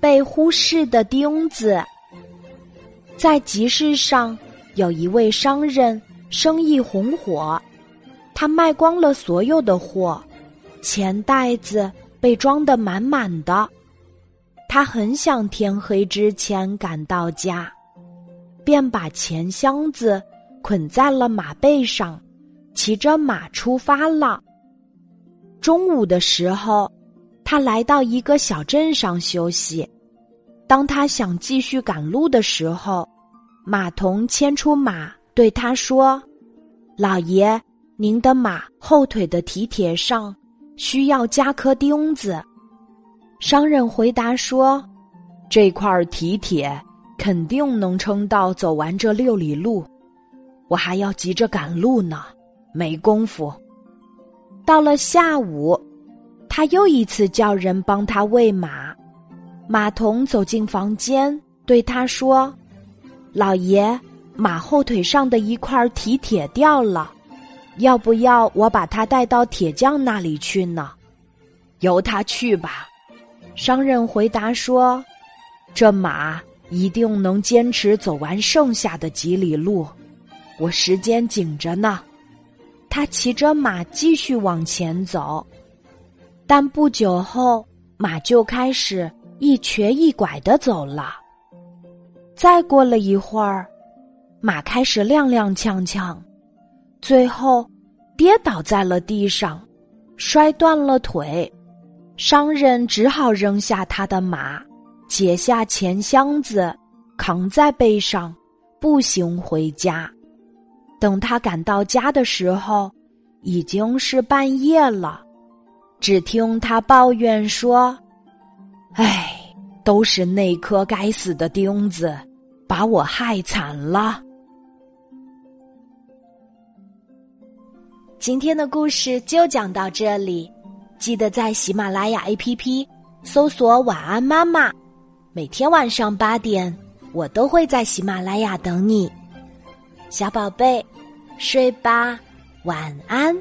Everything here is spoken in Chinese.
被忽视的钉子。在集市上，有一位商人，生意红火，他卖光了所有的货，钱袋子被装得满满的。他很想天黑之前赶到家，便把钱箱子捆在了马背上，骑着马出发了。中午的时候，他来到一个小镇上休息。当他想继续赶路的时候，马童牵出马，对他说：“老爷，您的马后腿的蹄铁上需要加颗钉子。”商人回答说：“这块蹄铁肯定能撑到走完这六里路，我还要急着赶路呢，没工夫。”到了下午，他又一次叫人帮他喂马。马童走进房间，对他说：“老爷，马后腿上的一块蹄铁掉了，要不要我把它带到铁匠那里去呢？”“由他去吧。”商人回答说：“这马一定能坚持走完剩下的几里路，我时间紧着呢。”他骑着马继续往前走，但不久后，马就开始。一瘸一拐的走了。再过了一会儿，马开始踉踉跄跄，最后跌倒在了地上，摔断了腿。商人只好扔下他的马，解下钱箱子，扛在背上，步行回家。等他赶到家的时候，已经是半夜了。只听他抱怨说。唉，都是那颗该死的钉子，把我害惨了。今天的故事就讲到这里，记得在喜马拉雅 APP 搜索“晚安妈妈”，每天晚上八点，我都会在喜马拉雅等你，小宝贝，睡吧，晚安。